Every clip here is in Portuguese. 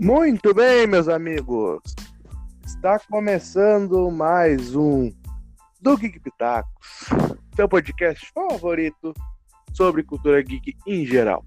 Muito bem, meus amigos. Está começando mais um do Geek Pitacos, seu podcast favorito sobre cultura geek em geral.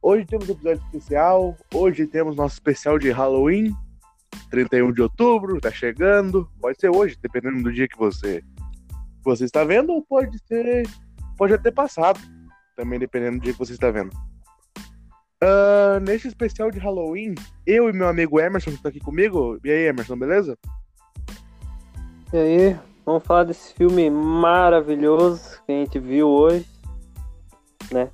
Hoje temos um episódio especial, hoje temos nosso especial de Halloween, 31 de outubro, tá chegando. Pode ser hoje, dependendo do dia que você você está vendo, ou pode ser pode até passado, também dependendo do dia que você está vendo. Uh, nesse especial de Halloween, eu e meu amigo Emerson, que está aqui comigo. E aí, Emerson, beleza? E aí, vamos falar desse filme maravilhoso que a gente viu hoje, né?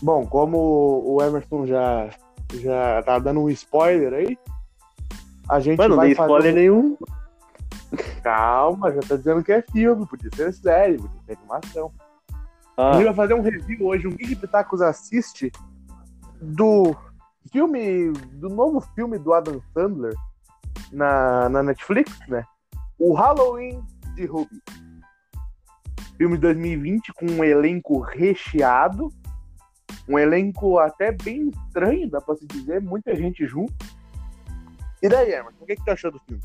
Bom, como o Emerson já, já tá dando um spoiler aí, a gente Mano, vai não dei spoiler fazer... nenhum. Calma, já tá dizendo que é filme, podia ser série, podia ser animação. A Ah, gente vai fazer um review hoje, um Geek Pitacos assiste do filme, do novo filme do Adam Sandler na, na Netflix, né? O Halloween de Ruby. Filme de 2020 com um elenco recheado, um elenco até bem estranho, dá pra se dizer, muita gente junto. E daí, Emerson, o que, que tu achou do filme?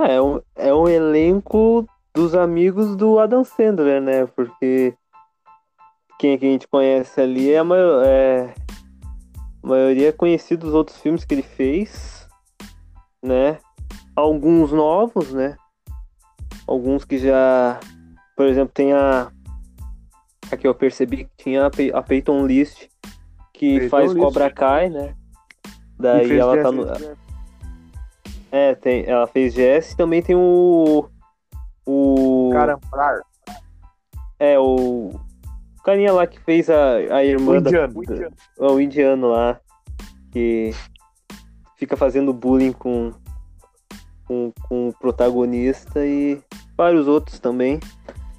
é, um, é um elenco dos amigos do Adam Sandler, né? Porque quem que a gente conhece ali é a, maior, é, a maioria é conhecido dos outros filmes que ele fez, né? Alguns novos, né? Alguns que já, por exemplo, tem a aqui eu percebi que tinha a, Pey- a Peyton List que Peyton faz List. Cobra Kai, né? Daí ela tá no, é, tem, ela fez Jess e também tem o. O. Carambar. É, o. O carinha lá que fez a, a O irmã da. indiano. da- o indiano lá. Que fica fazendo bullying com, com, com o protagonista e vários outros também.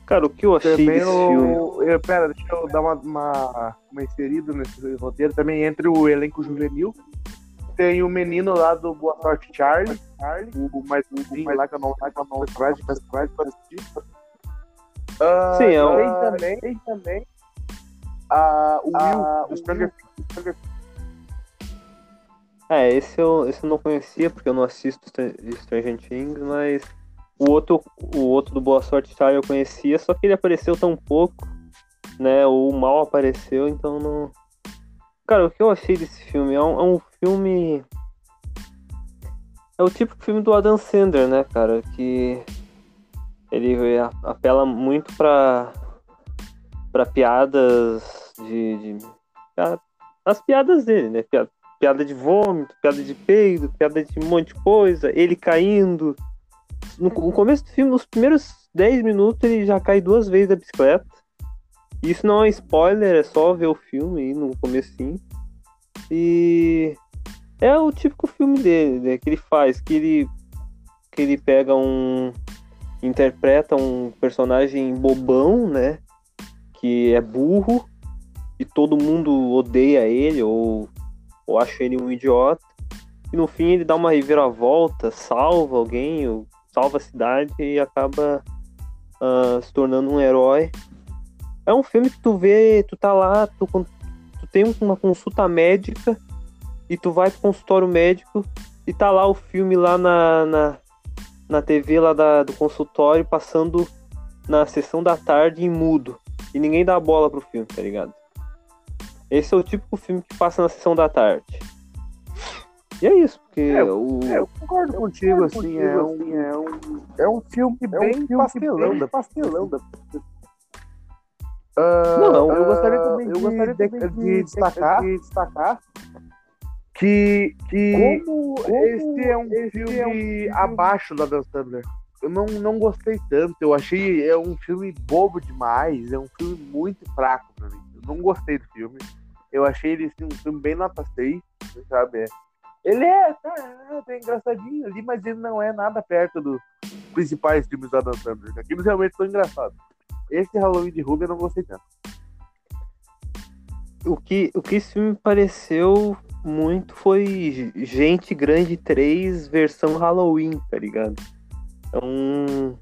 Cara, o que eu achei Também desse filme? o... eu, pera, deixa eu dar uma, uma, uma inserida nesse roteiro. Também entre o elenco juvenil. Tem o menino lá do Boa Sorte Charlie. Charlie o mais novinho lá que eu não lá que eu não atrás, mas atrás para assistir. Ah, Sim, é o- tem também, tem também ah, o Will do Stranger Things. É, esse eu, esse eu não conhecia, porque eu não assisto Stra- Stranger Things, mas o outro, o outro do Boa Sorte Charlie eu conhecia, só que ele apareceu tão pouco, né? Ou mal apareceu, então não. Cara, o que eu achei desse filme? É um, é um filme. É o típico filme do Adam Sandler, né, cara? Que ele a- apela muito pra, pra piadas de. de as piadas dele, né? Piada, piada de vômito, piada de peido, piada de um monte de coisa, ele caindo. No, no começo do filme, nos primeiros 10 minutos, ele já cai duas vezes da bicicleta. Isso não é spoiler, é só ver o filme aí no comecinho. E é o típico filme dele, né, que ele faz, que ele que ele pega um interpreta um personagem bobão, né, que é burro e todo mundo odeia ele ou, ou acha ele um idiota. E no fim ele dá uma reviravolta, salva alguém, ou salva a cidade e acaba ah, se tornando um herói. É um filme que tu vê, tu tá lá, tu, tu tem uma consulta médica e tu vai pro consultório médico e tá lá o filme lá na, na, na TV lá da, do consultório passando na sessão da tarde em mudo. E ninguém dá bola pro filme, tá ligado? Esse é o típico filme que passa na sessão da tarde. E é isso, porque É, o. É, eu concordo contigo, assim, é um, é um, é um filme bem pastelão, da pastelão da Ah, Não, eu gostaria também, eu de, gostaria de- também de de- destacar, de destacar que, que Como- esse é um esse filme é um filme- abaixo da Dan Sandler. Eu não, não gostei tanto, eu achei é um filme bobo demais, é um filme muito fraco pra mim. Eu não gostei do filme. Eu achei ele assim, um filme bem nota 6, sabe? Ele é, tá, é bem engraçadinho ali, mas ele não é nada perto dos principais filmes da Dan Sandler. Aqueles realmente são engraçados. Esse Halloween de Ruby eu não gostei tanto. o que, o que esse filme pareceu muito foi Gente Grande 3 versão Halloween, tá ligado? Um.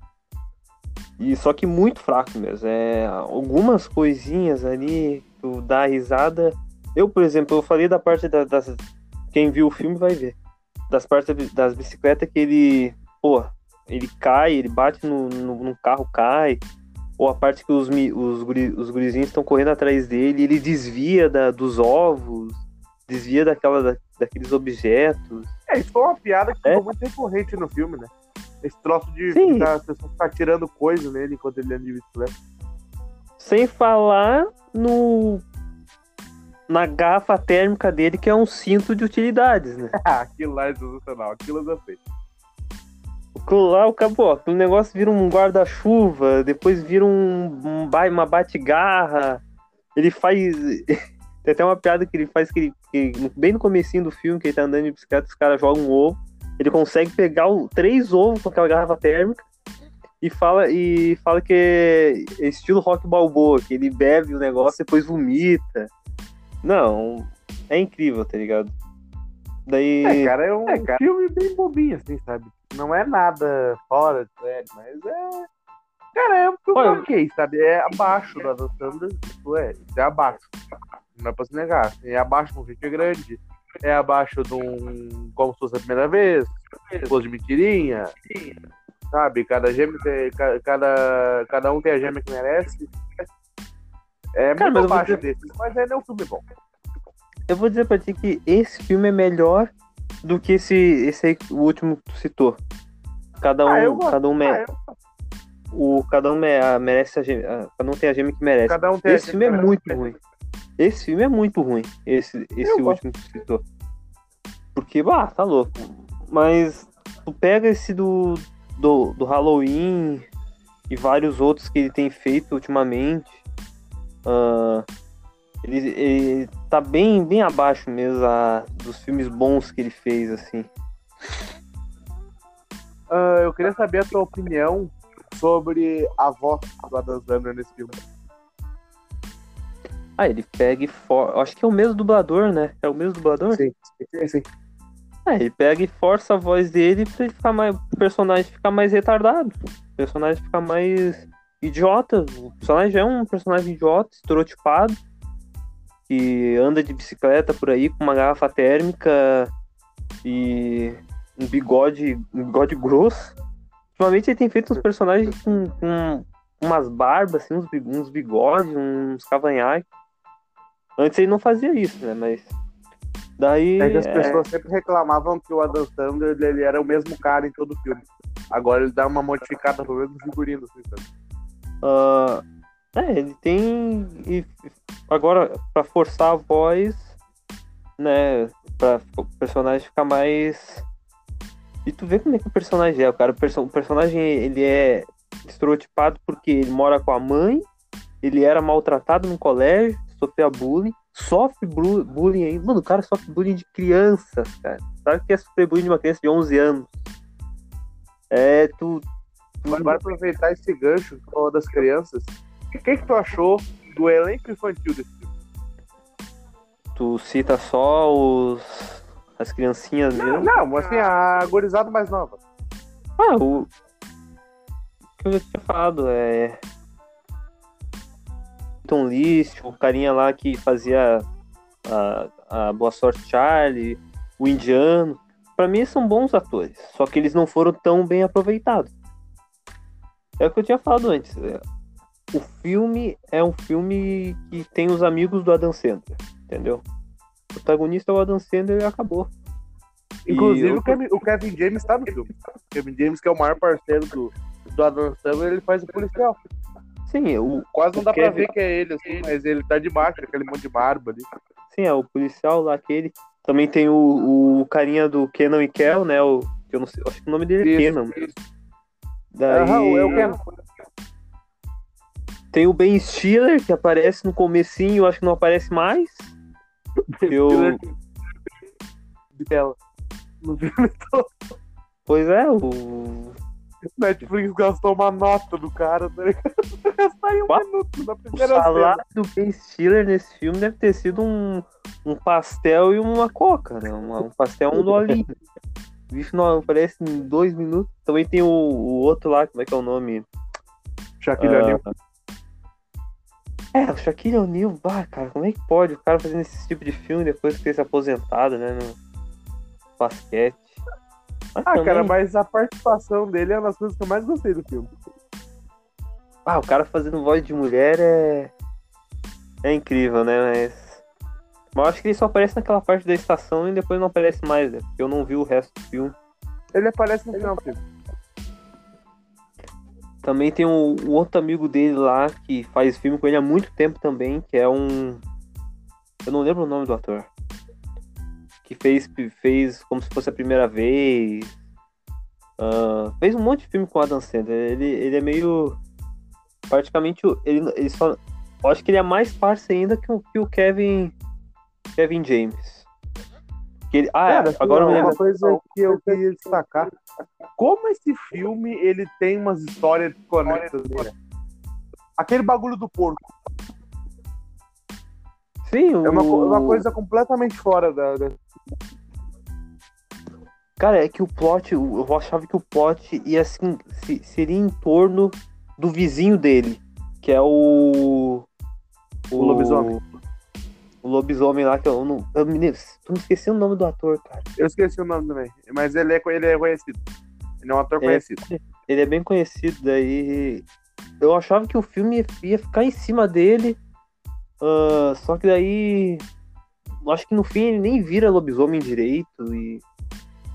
E só que muito fraco mesmo. É, algumas coisinhas ali, tu dá risada. Eu, por exemplo, eu falei da parte da, das, quem viu o filme vai ver. Das partes das bicicletas que ele, pô, ele cai, ele bate no, no, no carro, cai. Ou a parte que os, os, guri, os gurizinhos estão correndo atrás dele, ele desvia da, dos ovos, desvia daquela, da, daqueles objetos. É, isso foi uma piada que é? ficou muito recorrente no filme, né? Esse troço de ficar, as pessoas ficar tirando coisa nele enquanto ele anda de bicicleta. Sem falar no na garrafa térmica dele, que é um cinto de utilidades, né? aquilo lá é sensacional, aquilo eu gostei. Aquilo lá, acabou, aquele negócio vira um guarda-chuva, depois vira um, um uma bate-garra. Ele faz. Tem até uma piada que ele faz que, ele, que, bem no comecinho do filme, que ele tá andando de bicicleta, os caras jogam um ovo. Ele consegue pegar o, três ovos com aquela garrafa térmica e fala, e fala que é estilo rock balboa, que ele bebe o negócio e depois vomita. Não, é incrível, tá ligado? Daí. É, cara, é um é, cara... filme bem bobinho, assim, sabe? Não é nada fora de série, mas é. Cara, é um filme Olha, ok, sabe? É abaixo do Adam Sandler, isso é, isso é abaixo. Não é pra se negar. É abaixo de um Gente Grande, é abaixo de um Como se fosse a primeira vez, Pôs de Mentirinha, sabe? Cada gêmeo tem, cada, cada um tem a gêmea que merece. É Cara, muito abaixo dizer... desse, mas é um filme bom. Eu vou dizer pra ti que esse filme é melhor do que esse, esse aí, o último que tu citou. Cada ah, um, ah, cada um mere... ah, o cada um merece a gêmea, cada um tem a gêmea que merece. Cada um tem esse filme é muito ruim. Esse filme é muito ruim. Esse, esse último gosto. que tu citou. Porque, bah, tá louco. Mas tu pega esse do, do, do Halloween e vários outros que ele tem feito ultimamente. Uh, ele, ele tá bem, bem abaixo mesmo a, dos filmes bons que ele fez, assim. Uh, eu queria saber a tua opinião sobre a voz do Adam Sandler nesse filme. Ah, ele pega e for... Acho que é o mesmo dublador, né? É o mesmo dublador? Sim, sim, sim. É, ele pega e força a voz dele pra ele ficar mais. O personagem ficar mais retardado. O personagem ficar mais idiota. O personagem é um personagem idiota, estereotipado. Que anda de bicicleta por aí com uma garrafa térmica e um bigode, um bigode grosso. Ultimamente ele tem feito uns personagens com, com umas barbas, assim, uns bigodes, uns cavanhaques. Antes ele não fazia isso, né? Mas. Daí. É que as é... pessoas sempre reclamavam que o Adam Sandler ele era o mesmo cara em todo o filme. Agora ele dá uma modificada pelo menos no figurino, assim, sabe? Uh, é, ele tem. E agora, pra forçar a voz, né? Pra o personagem ficar mais. E tu vê como é que o personagem é, o cara. O, perso... o personagem ele é estereotipado porque ele mora com a mãe, ele era maltratado no colégio, sofrer bullying, sofre bullying aí. Mano, o cara sofre bullying de crianças, cara. Sabe o que é sofrer bullying de uma criança de 11 anos? É, tu. tu... Agora aproveitar esse gancho das crianças, o que, que tu achou do elenco infantil desse filme? Tu cita só os. as criancinhas não, mesmo? Não, assim, a gorizada mais nova. Ah, o. O que eu já tinha falado é. Tom List, o carinha lá que fazia a, a Boa Sorte Charlie, o Indiano. Para mim são bons atores, só que eles não foram tão bem aproveitados. É o que eu tinha falado antes. É, o filme é um filme que tem os amigos do Adam Sandler, entendeu? O protagonista é o Adam Sandler e acabou. Inclusive, o, Kevin, o Kevin James tá no filme. O Kevin James, que é o maior parceiro do, do Adam Sandler, ele faz o policial. Sim, o, quase não dá Kevin... pra ver que é ele, assim, mas ele tá de baixo, aquele monte de barba ali. Sim, é o policial lá, aquele. Também tem o, o carinha do Kenan e Kel, né? O, que eu não sei, acho que o nome dele é Kenan. Daí... Aham, é o Kenan. Tem o Ben Stiller, que aparece no comecinho, acho que não aparece mais. eu... Dela. No filme todo. Pois é, o Netflix gastou uma nota do cara, tá ligado? Gastar um minuto na primeira O salário do Ben Stiller nesse filme deve ter sido um, um pastel e uma coca, né? Um, um pastel um dolinho. O bicho não aparece em dois minutos. Também tem o, o, outro lá, como é que é o nome? Shaquille uh, O'Neal. É, o Shaquille O'Neal, bah, cara, como é que pode o cara fazendo esse tipo de filme depois de ter se aposentado, né? Não... basquete. Mas Ah, também- cara, mas a participação dele é uma das coisas que eu mais gostei do filme. Ah, o cara fazendo voz de mulher é. É incrível, né? Mas. Mas eu acho que ele só aparece naquela parte da estação e depois não aparece mais, né? Porque eu não vi o resto do filme. Ele aparece no final filme. Também tem o outro amigo dele lá que faz filme com ele há muito tempo também, que é um. Eu não lembro o nome do ator. Que fez, fez como se fosse a primeira vez. Ah, fez um monte de filme com o Adam Sandler. Ele, ele é meio. Praticamente. o- Ele, ele só. Eu acho que ele é mais parça ainda que o, que o Kevin. Kevin James. Ele, ah, Cara, agora eu me uma coisa que eu queria destacar. Como esse filme, ele tem umas histórias conexas. Aquele bagulho do porco. Sim, É uma, o- uma coisa completamente fora da... da- Cara, é que o plot, eu achava que o plot ia assim, se- seria em torno do vizinho dele, que é o. O lobisomem. O lobisomem lá, que eu não. Eu me, eu me esqueci o nome do ator, cara. Eu esqueci o nome também. Mas ele é, ele é conhecido. Ele é um ator É. conhecido. Ele é bem conhecido, daí. Eu achava que o filme ia, ficar em cima dele. ah, só que daí. eu Acho que no fim ele nem vira lobisomem direito e.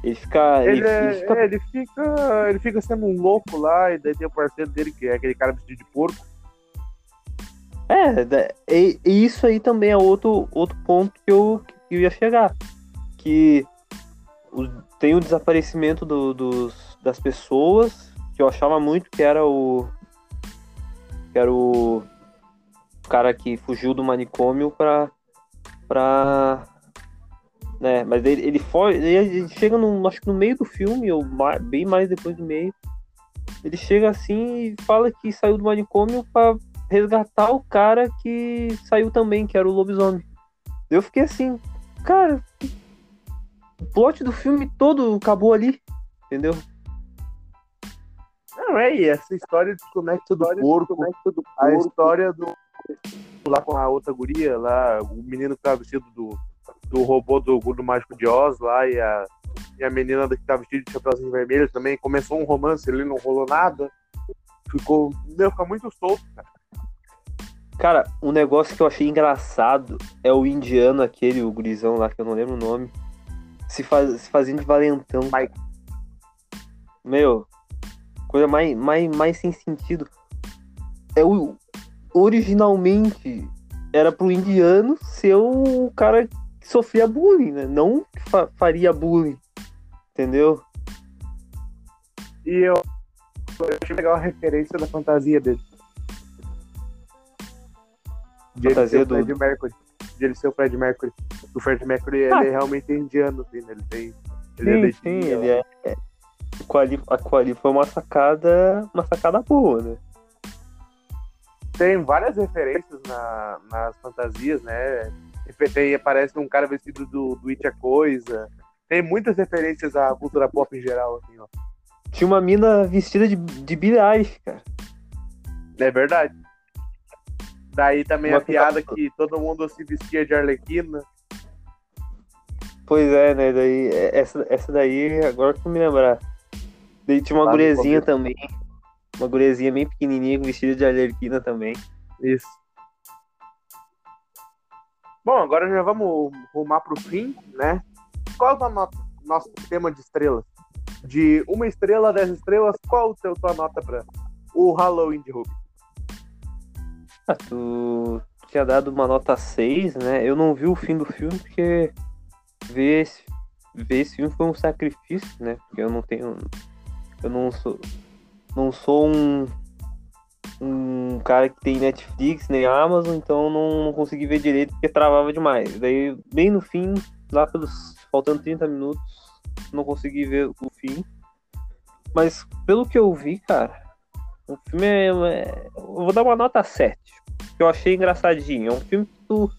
Ele fica. Ele, ele, é- ele fica é, ele fica. Ele fica sendo um louco lá, e daí tem o parceiro dele, que é aquele cara vestido de porco. É, e, e isso aí também é outro, outro ponto que eu, que eu ia chegar. Que o- tem o desaparecimento do- dos, das pessoas, que eu achava muito que era o. Que era o, o cara que fugiu do manicômio pra. pra né, mas ele, ele foge. Ele, chega no, acho que no meio do filme, ou ma- bem mais depois do meio. Ele chega assim e fala que saiu do manicômio pra resgatar o cara que saiu também, que era o lobisomem. Eu fiquei assim, cara, o plot do filme todo acabou ali, entendeu? Não, é, e essa história de conecta do porco, a história do. Lá com a outra guria, lá, o menino que tava vestido do, do robô do, do Mágico de Oz lá, e a, e a menina que tava vestida de chapéuzinho vermelho também. Começou um romance ali, não rolou nada. Ficou. Meu, fica muito solto, cara. Cara, um negócio que eu achei engraçado é o indiano aquele, o gurizão lá, que eu não lembro o nome, se, faz, se fazendo de valentão. Meu, coisa mais, mais, mais sem sentido. É o, originalmente era pro indiano ser o cara que sofria bullying, né? Não que fa- faria bullying. Entendeu? E eu, eu achei legal a referência da fantasia dele. De ele Fantasia ser o do- Fred Mercury. De ele ser o Fred Mercury. O Fred Mercury, Ah. ele é realmente indiano, assim, né? Ele tem... Ele é sim, sim, Índia, ele é. é. Quali, a Quali foi uma sacada. Uma sacada boa, né? Tem várias referências na- nas fantasias, né? Tem, aparece um cara vestido do, do It a Coisa. Tem muitas referências à cultura pop em geral, assim, ó. Tinha uma mina vestida de, de Billie Eilish, cara. É verdade. Daí também Uma a piada piada- que todo mundo se vestia de Arlequina. Pois é, né? Daí, é- essa, essa daí, agora que eu me lembrar. Daí tinha uma no gurezinha também. Uma gurezinha bem pequenininha, vestida de alerquina também. Isso. Bom, agora já vamos rumar pro fim, né? Qual é o no- nosso tema de estrelas? De uma estrela dez estrelas, qual a tua- tua nota pra o Halloween de Ruby? Ah, tu tinha dado uma nota 6, né? Eu não vi o fim do filme porque ver esse, ver esse filme foi um sacrifício, né? Porque eu não tenho. Eu não sou. Não sou um. Um cara que tem Netflix nem Amazon, então não, não consegui ver direito porque travava demais. Daí, bem no fim, lá pelos. faltando 30 minutos, não consegui ver o fim. Mas pelo que eu vi, cara, o filme é. é- eu vou dar uma nota 7. Que eu achei engraçadinho. É um filme que tu,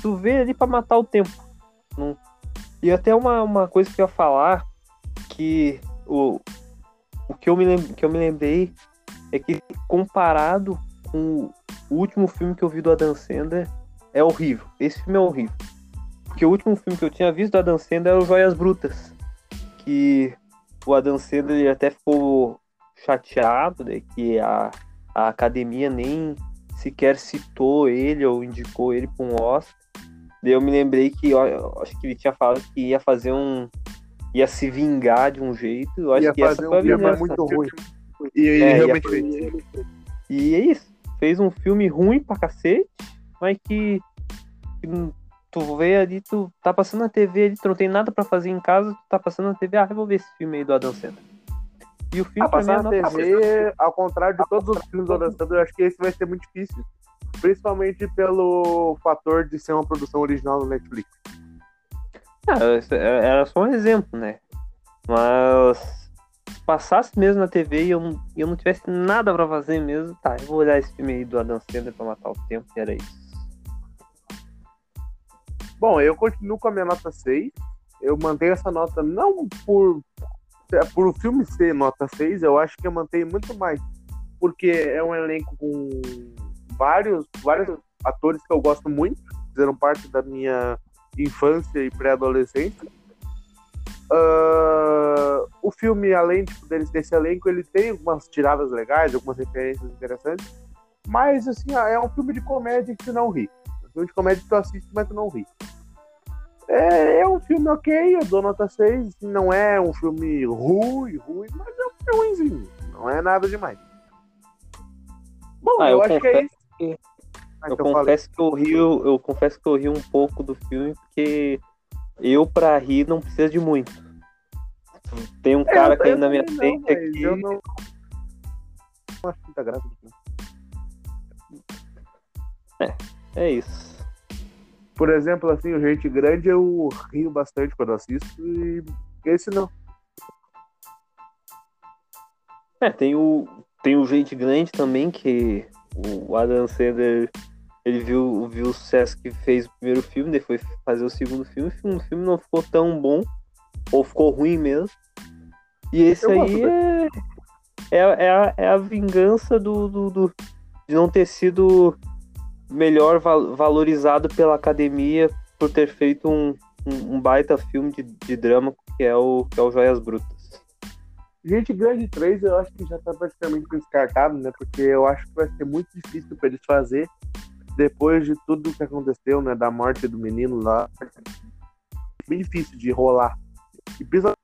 tu vê ali pra matar o tempo. Não- E até uma, uma coisa que eu ia falar, que o, o que, eu me que eu me lembrei é que comparado com o último filme que eu vi do Adam Sandler, é horrível. Esse filme é horrível. Porque o último filme que eu tinha visto do Adam Sandler era o Joias Brutas. que o Adam Sandler até ficou chateado né, que a, a academia nem sequer citou ele ou indicou ele para um Oscar. Daí eu me lembrei que ó, acho que ele tinha falado que ia fazer um. ia se vingar de um jeito. Eu acho Ia que essa fazer foi a vingança. muito ruim. E ele É, realmente fez. E é isso. Fez um filme ruim pra cacete, mas que, que tu vê ali, tu tá passando na TV ali, tu não tem nada pra fazer em casa, tu tá passando na TV, ah, eu vou ver esse filme aí do Adam Sandler. E o filme Ah, pra mim passar é na TV, ao contrário de todos os filmes do Adam Sandler, eu acho que esse vai ser muito difícil. Principalmente pelo fator de ser uma produção original do Netflix. Ah, é- era só um exemplo, né? Mas passasse mesmo na TV e eu, não- eu não tivesse nada pra fazer mesmo, tá, eu vou olhar esse filme aí do Adam Sandler pra matar o tempo, e era isso. Bom, eu continuo com a minha nota 6. Eu mantenho essa nota não por, é, por o filme ser nota 6, eu acho que eu mantenho muito mais. Porque é um elenco com vários, vários atores que eu gosto muito, fizeram parte da minha infância e pré-adolescência. Ah, o filme, além tipo, deles desse elenco, ele tem algumas tiradas legais, algumas referências interessantes. Mas, assim, é um filme de comédia que tu não ri. É um filme de comédia que tu assiste, mas tu não ri. É, é um filme ok, eu dou nota 6. Não é um filme ruim, ruim, mas é um filme ruimzinho. Não é nada demais. Bom, Ah, eu, eu acho que é isso. que- Ah, Eu então confesso que eu rio, eu confesso que eu ri um pouco do filme, porque eu, pra rir, não precisa de muito. Tem um É, cara eu caindo na minha frente aqui. Eu não... acho muita graça. no filme. É isso. Por exemplo, assim, o Gente Grande eu rio bastante quando assisto e esse não. É, tem o, tem o Gente Grande também, que o Adam Sandler, ele viu, viu o sucesso que fez o primeiro filme, depois foi fazer o segundo filme, o segundo filme não ficou tão bom, ou ficou ruim mesmo. E esse Eu aí é, é, é, a, é a vingança do, do, do- de não ter sido melhor val- valorizado pela academia por ter feito um, um, um baita filme de, de drama que é o, que é o Joias Brutas. Gente Grande 3 eu acho que já tá praticamente descartado, né? Porque eu acho que vai ser muito difícil pra eles fazer depois de tudo que aconteceu, né? Da morte do menino lá. Bem difícil de rolar. E principalmente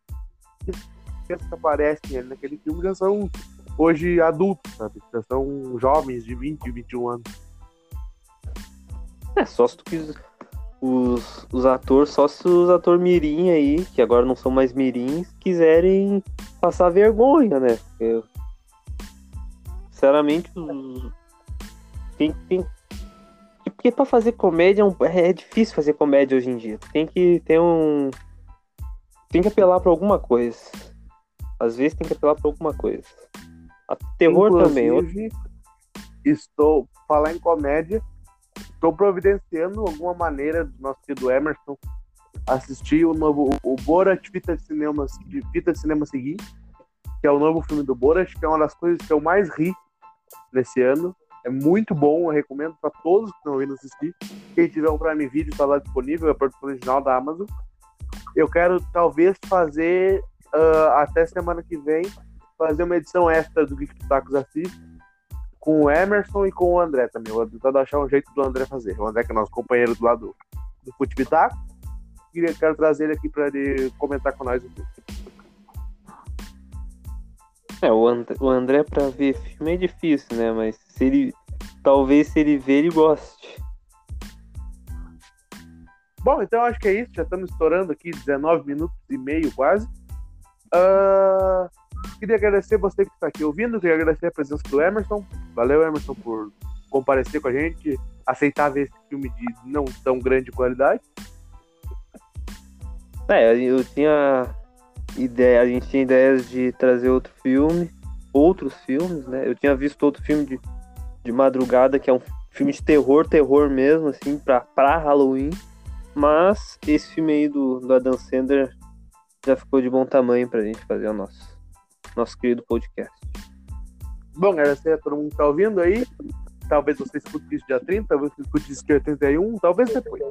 que aparecem ali naquele filme já são hoje adultos, sabe? Já são jovens de 20, 21 anos. É, só se tu quis. Os, os atores, só se os atores mirim aí, que agora não são mais mirins, quiserem passar vergonha, né? Porque, sinceramente, os, tem, tem, porque pra fazer comédia é, um- é difícil fazer comédia hoje em dia. Tem que ter um. Tem que apelar pra alguma coisa. Às vezes tem que apelar pra alguma coisa. A terror também. outro- Inclusive, Estou falar em comédia. Estou providenciando alguma maneira do nosso querido Emerson assistir o novo o Borat Fita de Cinema de Fita de Cinema Seguinte, que é o novo filme do Borat, que é uma das coisas que eu mais ri nesse ano. É muito bom, eu recomendo para todos que estão vindo assistir. Quem tiver um Prime Video está lá disponível, é a produção original da Amazon. Eu quero talvez fazer ah, até semana que vem fazer uma edição extra do Geek Tacos Assiste com o Emerson e com o André também. Eu vou tentando achar um jeito do André fazer. O André, que é nosso companheiro do lado do Fute Bitaco. Queria, quero trazer ele aqui para ele comentar com nós. É, o André, o André pra ver filme é difícil, né? Mas se ele. Talvez se ele ver, ele goste. Bom, então acho que é isso. Já estamos estourando aqui 19 minutos e meio quase. Ah, queria agradecer você que está aqui ouvindo. Queria agradecer a presença do Emerson. Valeu, Emerson, por comparecer com a gente. Aceitar ver esse filme de não tão grande qualidade. É, eu tinha ideia, a gente tinha ideias de trazer outro filme, outros filmes, né? Eu tinha visto outro filme de, de madrugada, que é um filme de terror, terror mesmo, assim, pra, pra Halloween. Mas esse filme aí do, do Adam Sandler já ficou de bom tamanho pra gente fazer o nosso, nosso querido podcast. Bom, agradecer a todo mundo que está ouvindo aí. Talvez você escute isso dia 30, talvez você escute isso dia 31, talvez depois.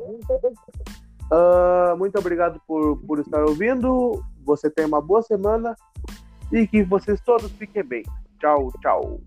Ah, muito obrigado por, por estar ouvindo. você tenha uma boa semana e que vocês todos fiquem bem. Tchau, tchau.